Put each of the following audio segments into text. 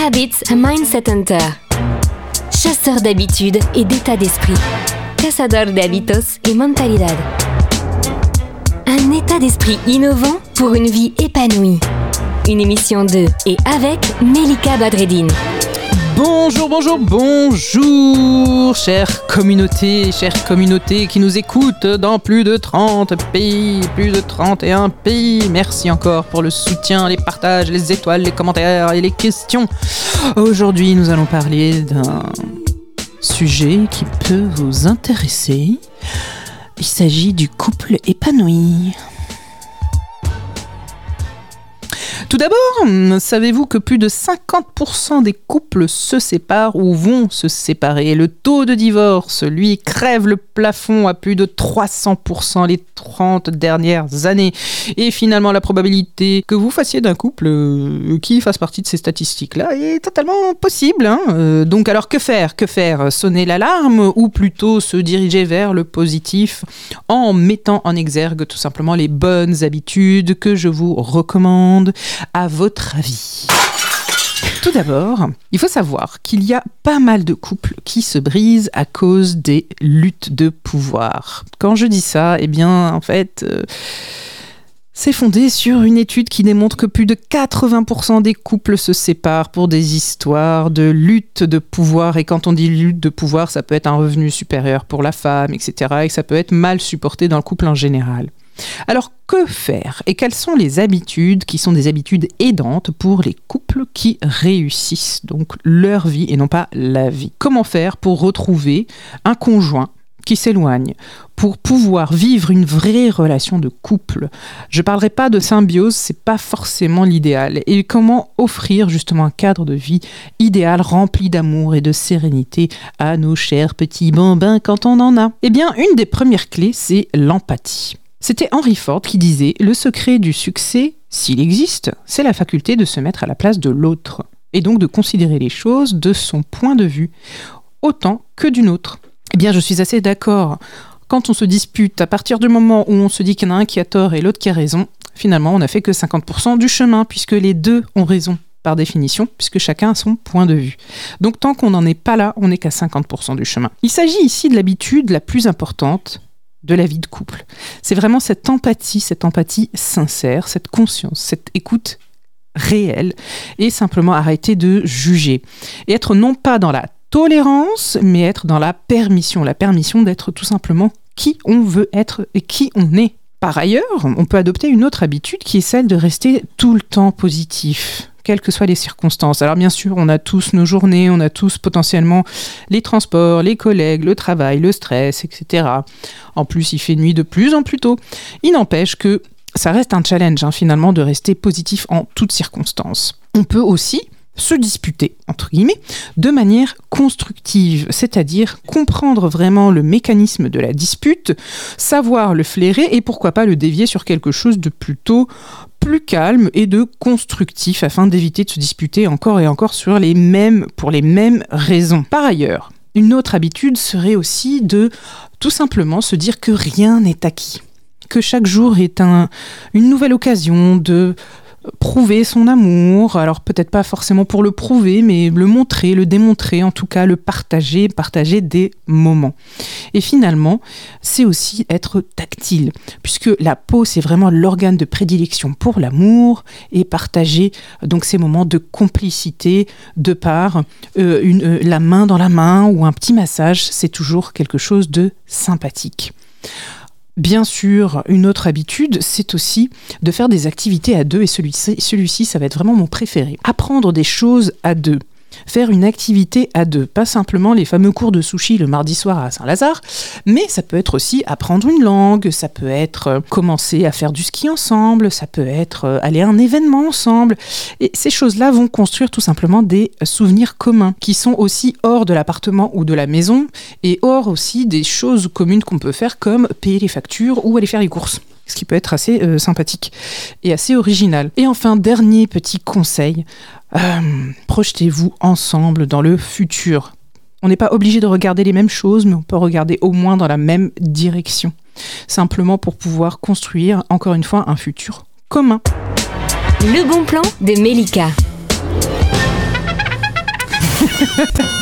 Habits a Mindset Hunter. Chasseur d'habitudes et d'état d'esprit. Cazador de hábitos et mentalidad. Un état d'esprit innovant pour une vie épanouie. Une émission de et avec Melika Badreddine. Bonjour, bonjour, bonjour, chère communauté, chère communauté qui nous écoute dans plus de 30 pays, plus de 31 pays. Merci encore pour le soutien, les partages, les étoiles, les commentaires et les questions. Aujourd'hui, nous allons parler d'un sujet qui peut vous intéresser. Il s'agit du couple épanoui. Tout d'abord, savez-vous que plus de 50% des couples se séparent ou vont se séparer? Le taux de divorce, lui, crève le plafond à plus de 300% les 30 dernières années. Et finalement, la probabilité que vous fassiez d'un couple euh, qui fasse partie de ces statistiques-là est totalement possible. hein. Euh, donc alors que faire? Que faire? Sonner l'alarme ou plutôt se diriger vers le positif en mettant en exergue tout simplement les bonnes habitudes que je vous recommande? À votre avis tout d'abord, il faut savoir qu'il y a pas mal de couples qui se brisent à cause des luttes de pouvoir. Quand je dis ça, eh bien, en fait, euh, c'est fondé sur une étude qui démontre que plus de 80% des couples se séparent pour des histoires de lutte de pouvoir. Et quand on dit lutte de pouvoir, ça peut être un revenu supérieur pour la femme, etc. Et ça peut être mal supporté dans le couple en général. Alors que faire et quelles sont les habitudes qui sont des habitudes aidantes pour les couples qui réussissent donc leur vie et non pas la vie? Comment faire pour retrouver un conjoint qui s'éloigne pour pouvoir vivre une vraie relation de couple? Je parlerai pas de symbiose, c'est pas forcément l'idéal. Et comment offrir justement un cadre de vie idéal rempli d'amour et de sérénité à nos chers petits bambins quand on en a? Eh bien, une des premières clés, c'est l'empathie. C'était Henry Ford qui disait Le secret du succès, s'il existe, c'est la faculté de se mettre à la place de l'autre, et donc de considérer les choses de son point de vue, autant que d'une autre. Eh bien, je suis assez d'accord. Quand on se dispute, à partir du moment où on se dit qu'il y en a un qui a tort et l'autre qui a raison, finalement, on n'a fait que 50% du chemin, puisque les deux ont raison par définition, puisque chacun a son point de vue. Donc tant qu'on n'en est pas là, on n'est qu'à 50% du chemin. Il s'agit ici de l'habitude la plus importante de la vie de couple. C'est vraiment cette empathie, cette empathie sincère, cette conscience, cette écoute réelle, et simplement arrêter de juger. Et être non pas dans la tolérance, mais être dans la permission, la permission d'être tout simplement qui on veut être et qui on est. Par ailleurs, on peut adopter une autre habitude qui est celle de rester tout le temps positif quelles que soient les circonstances. Alors bien sûr, on a tous nos journées, on a tous potentiellement les transports, les collègues, le travail, le stress, etc. En plus, il fait nuit de plus en plus tôt. Il n'empêche que ça reste un challenge hein, finalement de rester positif en toutes circonstances. On peut aussi se disputer, entre guillemets, de manière constructive, c'est-à-dire comprendre vraiment le mécanisme de la dispute, savoir le flairer et pourquoi pas le dévier sur quelque chose de plutôt plus calme et de constructif afin d'éviter de se disputer encore et encore sur les mêmes, pour les mêmes raisons. Par ailleurs, une autre habitude serait aussi de tout simplement se dire que rien n'est acquis, que chaque jour est un, une nouvelle occasion de prouver son amour, alors peut-être pas forcément pour le prouver, mais le montrer, le démontrer, en tout cas le partager, partager des moments. Et finalement, c'est aussi être tactile, puisque la peau, c'est vraiment l'organe de prédilection pour l'amour, et partager donc ces moments de complicité de par euh, une, euh, la main dans la main ou un petit massage, c'est toujours quelque chose de sympathique. Bien sûr, une autre habitude, c'est aussi de faire des activités à deux, et celui-ci, celui-ci, ça va être vraiment mon préféré. Apprendre des choses à deux. Faire une activité à deux, pas simplement les fameux cours de sushi le mardi soir à Saint-Lazare, mais ça peut être aussi apprendre une langue, ça peut être euh, commencer à faire du ski ensemble, ça peut être euh, aller à un événement ensemble. Et ces choses-là vont construire tout simplement des souvenirs communs qui sont aussi hors de l'appartement ou de la maison et hors aussi des choses communes qu'on peut faire comme payer les factures ou aller faire les courses ce qui peut être assez euh, sympathique et assez original. Et enfin, dernier petit conseil, euh, projetez-vous ensemble dans le futur. On n'est pas obligé de regarder les mêmes choses, mais on peut regarder au moins dans la même direction. Simplement pour pouvoir construire, encore une fois, un futur commun. Le bon plan de Melika.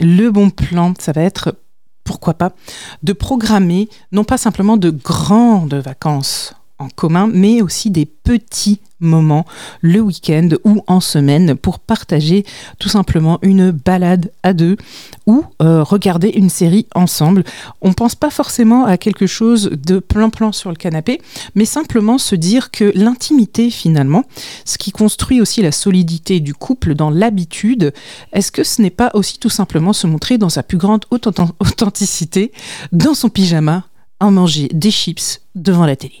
Le bon plan, ça va être, pourquoi pas, de programmer non pas simplement de grandes vacances en commun, mais aussi des petits moments le week-end ou en semaine pour partager tout simplement une balade à deux ou euh, regarder une série ensemble. On pense pas forcément à quelque chose de plan-plan sur le canapé, mais simplement se dire que l'intimité finalement, ce qui construit aussi la solidité du couple dans l'habitude, est-ce que ce n'est pas aussi tout simplement se montrer dans sa plus grande authenticité dans son pyjama à manger des chips devant la télé?